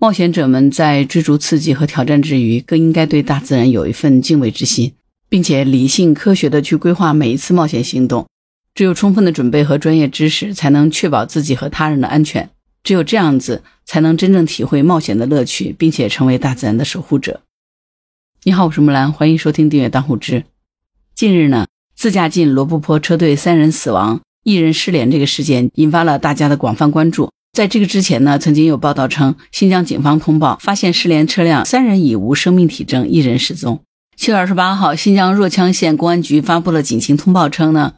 冒险者们在追逐刺激和挑战之余，更应该对大自然有一份敬畏之心，并且理性科学的去规划每一次冒险行动。只有充分的准备和专业知识，才能确保自己和他人的安全。只有这样子，才能真正体会冒险的乐趣，并且成为大自然的守护者。你好，我是木兰，欢迎收听订阅当护知。近日呢，自驾进罗布泊车队三人死亡，一人失联这个事件，引发了大家的广泛关注。在这个之前呢，曾经有报道称，新疆警方通报发现失联车辆三人已无生命体征，一人失踪。七月二十八号，新疆若羌县公安局发布了警情通报，称呢，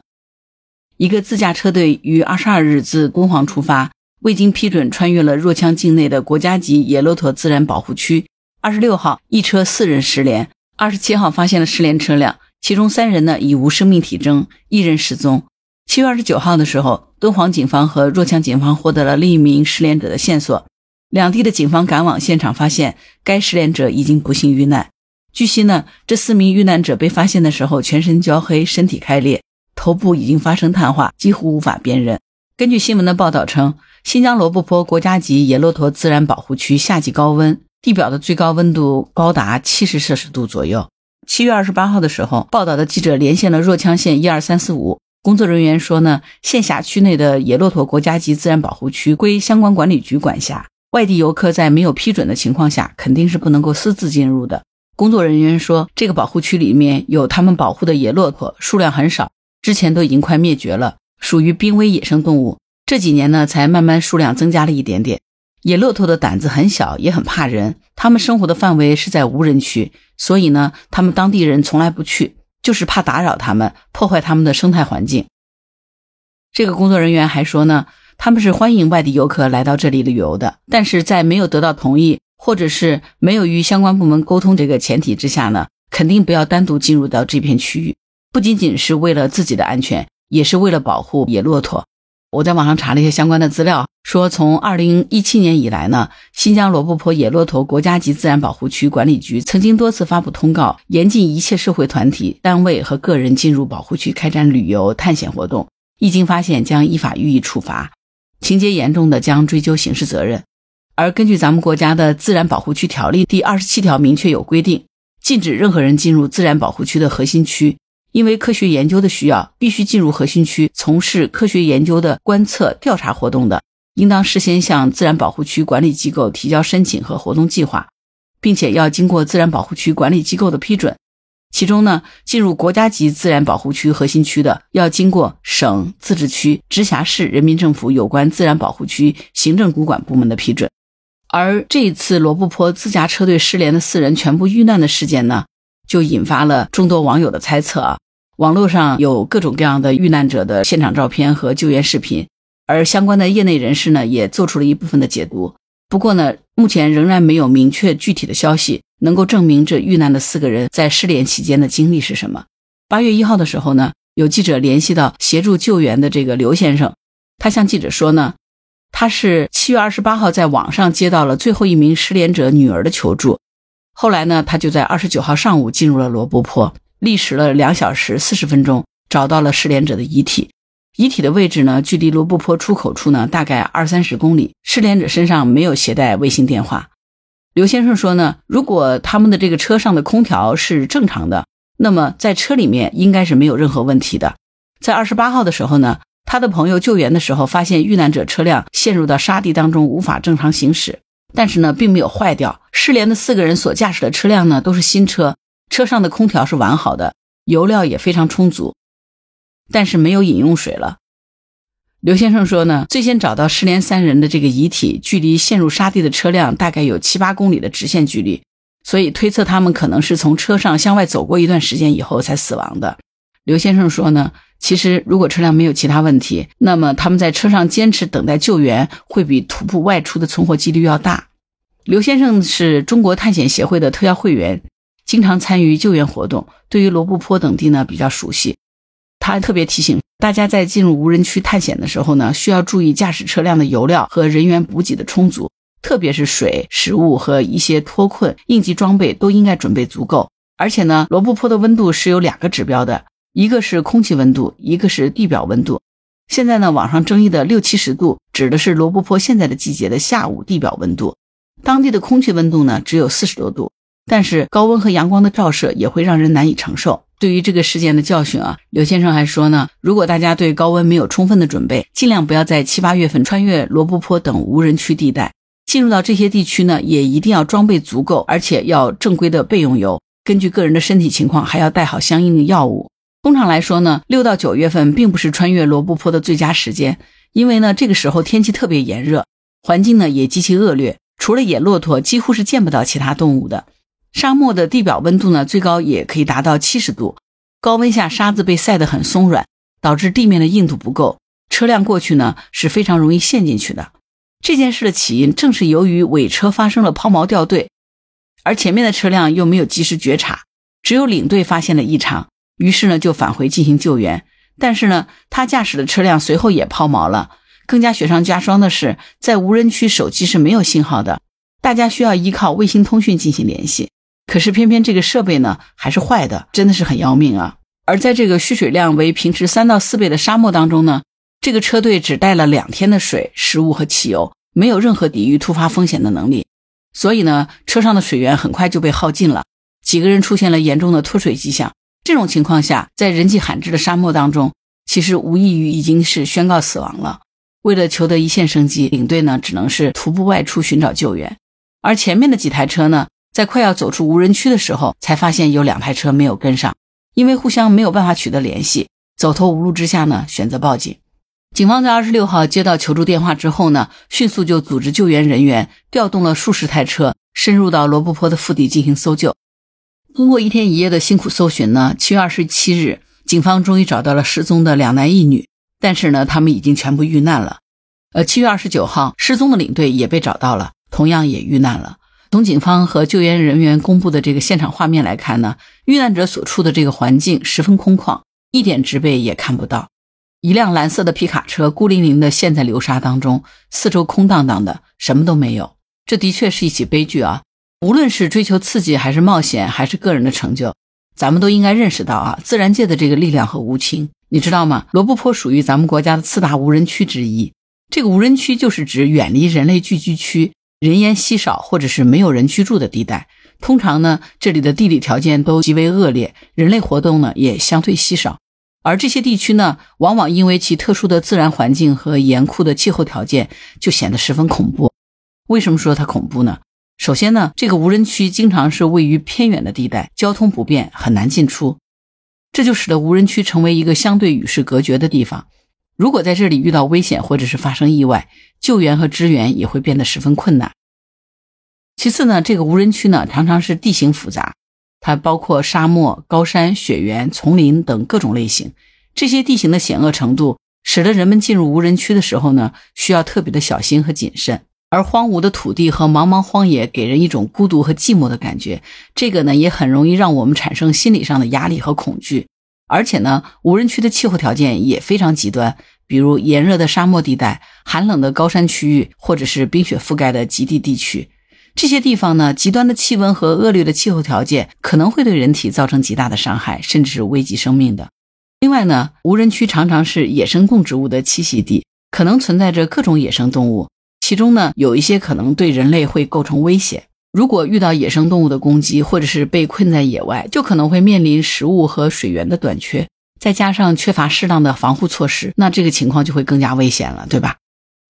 一个自驾车队于二十二日自敦煌出发，未经批准穿越了若羌境内的国家级野骆驼自然保护区。二十六号，一车四人失联。二十七号，发现了失联车辆，其中三人呢已无生命体征，一人失踪。七月二十九号的时候，敦煌警方和若羌警方获得了另一名失联者的线索。两地的警方赶往现场，发现该失联者已经不幸遇难。据悉呢，这四名遇难者被发现的时候，全身焦黑，身体开裂，头部已经发生碳化，几乎无法辨认。根据新闻的报道称，新疆罗布泊国家级野骆驼自然保护区夏季高温，地表的最高温度高达七十摄氏度左右。七月二十八号的时候，报道的记者连线了若羌县一二三四五。工作人员说呢，县辖区内的野骆驼国家级自然保护区归相关管理局管辖，外地游客在没有批准的情况下，肯定是不能够私自进入的。工作人员说，这个保护区里面有他们保护的野骆驼，数量很少，之前都已经快灭绝了，属于濒危野生动物。这几年呢，才慢慢数量增加了一点点。野骆驼的胆子很小，也很怕人，它们生活的范围是在无人区，所以呢，他们当地人从来不去。就是怕打扰他们，破坏他们的生态环境。这个工作人员还说呢，他们是欢迎外地游客来到这里旅游的，但是在没有得到同意，或者是没有与相关部门沟通这个前提之下呢，肯定不要单独进入到这片区域。不仅仅是为了自己的安全，也是为了保护野骆驼。我在网上查了一些相关的资料，说从二零一七年以来呢，新疆罗布泊野骆驼国家级自然保护区管理局曾经多次发布通告，严禁一切社会团体、单位和个人进入保护区开展旅游探险活动，一经发现将依法予以处罚，情节严重的将追究刑事责任。而根据咱们国家的自然保护区条例第二十七条明确有规定，禁止任何人进入自然保护区的核心区。因为科学研究的需要，必须进入核心区从事科学研究的观测调查活动的，应当事先向自然保护区管理机构提交申请和活动计划，并且要经过自然保护区管理机构的批准。其中呢，进入国家级自然保护区核心区的，要经过省、自治区、直辖市人民政府有关自然保护区行政主管部门的批准。而这一次罗布泊自驾车队失联的四人全部遇难的事件呢？就引发了众多网友的猜测啊！网络上有各种各样的遇难者的现场照片和救援视频，而相关的业内人士呢，也做出了一部分的解读。不过呢，目前仍然没有明确具体的消息能够证明这遇难的四个人在失联期间的经历是什么。八月一号的时候呢，有记者联系到协助救援的这个刘先生，他向记者说呢，他是七月二十八号在网上接到了最后一名失联者女儿的求助。后来呢，他就在二十九号上午进入了罗布泊，历时了两小时四十分钟，找到了失联者的遗体。遗体的位置呢，距离罗布泊出口处呢，大概二三十公里。失联者身上没有携带卫星电话。刘先生说呢，如果他们的这个车上的空调是正常的，那么在车里面应该是没有任何问题的。在二十八号的时候呢，他的朋友救援的时候，发现遇难者车辆陷入到沙地当中，无法正常行驶。但是呢，并没有坏掉。失联的四个人所驾驶的车辆呢，都是新车，车上的空调是完好的，油料也非常充足，但是没有饮用水了。刘先生说呢，最先找到失联三人的这个遗体，距离陷入沙地的车辆大概有七八公里的直线距离，所以推测他们可能是从车上向外走过一段时间以后才死亡的。刘先生说呢。其实，如果车辆没有其他问题，那么他们在车上坚持等待救援，会比徒步外出的存活几率要大。刘先生是中国探险协会的特邀会员，经常参与救援活动，对于罗布泊等地呢比较熟悉。他还特别提醒大家，在进入无人区探险的时候呢，需要注意驾驶车辆的油料和人员补给的充足，特别是水、食物和一些脱困应急装备都应该准备足够。而且呢，罗布泊的温度是有两个指标的。一个是空气温度，一个是地表温度。现在呢，网上争议的六七十度指的是罗布泊现在的季节的下午地表温度。当地的空气温度呢只有四十多度，但是高温和阳光的照射也会让人难以承受。对于这个事件的教训啊，刘先生还说呢，如果大家对高温没有充分的准备，尽量不要在七八月份穿越罗布泊等无人区地带。进入到这些地区呢，也一定要装备足够，而且要正规的备用油。根据个人的身体情况，还要带好相应的药物。通常来说呢，六到九月份并不是穿越罗布泊的最佳时间，因为呢，这个时候天气特别炎热，环境呢也极其恶劣，除了野骆驼，几乎是见不到其他动物的。沙漠的地表温度呢，最高也可以达到七十度。高温下，沙子被晒得很松软，导致地面的硬度不够，车辆过去呢是非常容易陷进去的。这件事的起因正是由于尾车发生了抛锚掉队，而前面的车辆又没有及时觉察，只有领队发现了异常，于是呢就返回进行救援。但是呢，他驾驶的车辆随后也抛锚了。更加雪上加霜的是，在无人区手机是没有信号的，大家需要依靠卫星通讯进行联系。可是偏偏这个设备呢还是坏的，真的是很要命啊！而在这个蓄水量为平时三到四倍的沙漠当中呢，这个车队只带了两天的水、食物和汽油，没有任何抵御突发风险的能力。所以呢，车上的水源很快就被耗尽了，几个人出现了严重的脱水迹象。这种情况下，在人迹罕至的沙漠当中，其实无异于已经是宣告死亡了。为了求得一线生机，领队呢只能是徒步外出寻找救援，而前面的几台车呢？在快要走出无人区的时候，才发现有两台车没有跟上，因为互相没有办法取得联系，走投无路之下呢，选择报警。警方在二十六号接到求助电话之后呢，迅速就组织救援人员，调动了数十台车，深入到罗布泊的腹地进行搜救。通过一天一夜的辛苦搜寻呢，七月二十七日，警方终于找到了失踪的两男一女，但是呢，他们已经全部遇难了。呃，七月二十九号，失踪的领队也被找到了，同样也遇难了。从警方和救援人员公布的这个现场画面来看呢，遇难者所处的这个环境十分空旷，一点植被也看不到。一辆蓝色的皮卡车孤零零地陷在流沙当中，四周空荡荡的，什么都没有。这的确是一起悲剧啊！无论是追求刺激，还是冒险，还是个人的成就，咱们都应该认识到啊，自然界的这个力量和无情。你知道吗？罗布泊属于咱们国家的四大无人区之一，这个无人区就是指远离人类聚居区。人烟稀少或者是没有人居住的地带，通常呢，这里的地理条件都极为恶劣，人类活动呢也相对稀少。而这些地区呢，往往因为其特殊的自然环境和严酷的气候条件，就显得十分恐怖。为什么说它恐怖呢？首先呢，这个无人区经常是位于偏远的地带，交通不便，很难进出，这就使得无人区成为一个相对与世隔绝的地方。如果在这里遇到危险或者是发生意外，救援和支援也会变得十分困难。其次呢，这个无人区呢常常是地形复杂，它包括沙漠、高山、雪原、丛林等各种类型。这些地形的险恶程度，使得人们进入无人区的时候呢，需要特别的小心和谨慎。而荒芜的土地和茫茫荒野给人一种孤独和寂寞的感觉，这个呢也很容易让我们产生心理上的压力和恐惧。而且呢，无人区的气候条件也非常极端，比如炎热的沙漠地带、寒冷的高山区域，或者是冰雪覆盖的极地地区。这些地方呢，极端的气温和恶劣的气候条件可能会对人体造成极大的伤害，甚至是危及生命的。另外呢，无人区常常是野生动植物的栖息地，可能存在着各种野生动物，其中呢，有一些可能对人类会构成威胁。如果遇到野生动物的攻击，或者是被困在野外，就可能会面临食物和水源的短缺，再加上缺乏适当的防护措施，那这个情况就会更加危险了，对吧？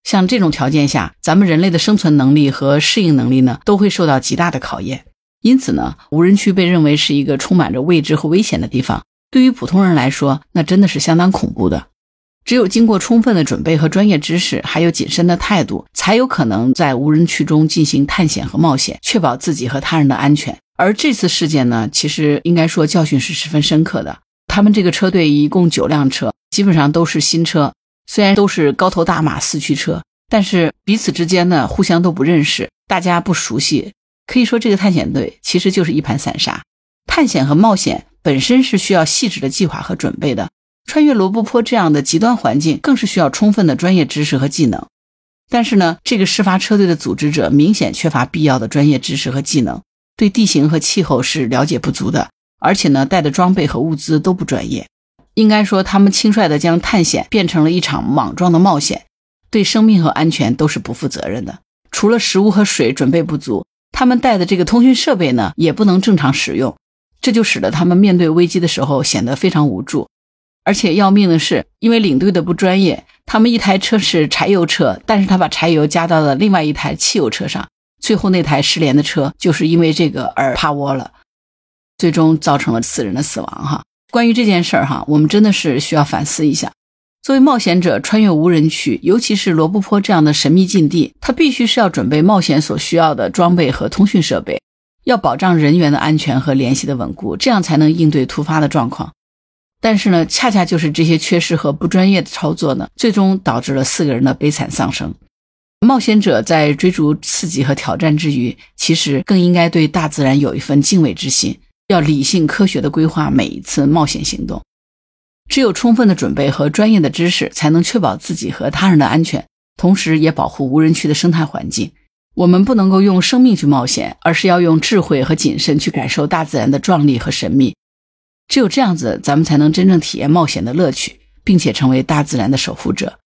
像这种条件下，咱们人类的生存能力和适应能力呢，都会受到极大的考验。因此呢，无人区被认为是一个充满着未知和危险的地方。对于普通人来说，那真的是相当恐怖的。只有经过充分的准备和专业知识，还有谨慎的态度，才有可能在无人区中进行探险和冒险，确保自己和他人的安全。而这次事件呢，其实应该说教训是十分深刻的。他们这个车队一共九辆车，基本上都是新车，虽然都是高头大马四驱车，但是彼此之间呢，互相都不认识，大家不熟悉。可以说，这个探险队其实就是一盘散沙。探险和冒险本身是需要细致的计划和准备的。穿越罗布泊这样的极端环境，更是需要充分的专业知识和技能。但是呢，这个事发车队的组织者明显缺乏必要的专业知识和技能，对地形和气候是了解不足的，而且呢，带的装备和物资都不专业。应该说，他们轻率地将探险变成了一场莽撞的冒险，对生命和安全都是不负责任的。除了食物和水准备不足，他们带的这个通讯设备呢也不能正常使用，这就使得他们面对危机的时候显得非常无助。而且要命的是，因为领队的不专业，他们一台车是柴油车，但是他把柴油加到了另外一台汽油车上，最后那台失联的车就是因为这个而趴窝了，最终造成了四人的死亡。哈，关于这件事儿哈，我们真的是需要反思一下。作为冒险者穿越无人区，尤其是罗布泊这样的神秘禁地，他必须是要准备冒险所需要的装备和通讯设备，要保障人员的安全和联系的稳固，这样才能应对突发的状况。但是呢，恰恰就是这些缺失和不专业的操作呢，最终导致了四个人的悲惨丧生。冒险者在追逐刺激和挑战之余，其实更应该对大自然有一份敬畏之心，要理性科学的规划每一次冒险行动。只有充分的准备和专业的知识，才能确保自己和他人的安全，同时也保护无人区的生态环境。我们不能够用生命去冒险，而是要用智慧和谨慎去感受大自然的壮丽和神秘。只有这样子，咱们才能真正体验冒险的乐趣，并且成为大自然的守护者。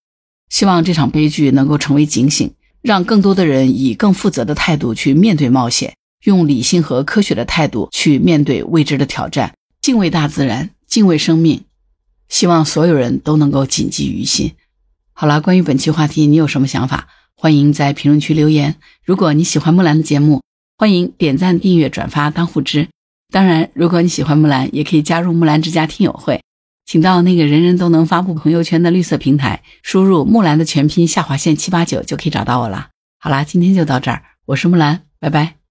希望这场悲剧能够成为警醒，让更多的人以更负责的态度去面对冒险，用理性和科学的态度去面对未知的挑战，敬畏大自然，敬畏生命。希望所有人都能够谨记于心。好了，关于本期话题，你有什么想法？欢迎在评论区留言。如果你喜欢木兰的节目，欢迎点赞、订阅、转发、当护知。当然，如果你喜欢木兰，也可以加入木兰之家听友会，请到那个人人都能发布朋友圈的绿色平台，输入木兰的全拼下划线七八九就可以找到我了。好啦，今天就到这儿，我是木兰，拜拜。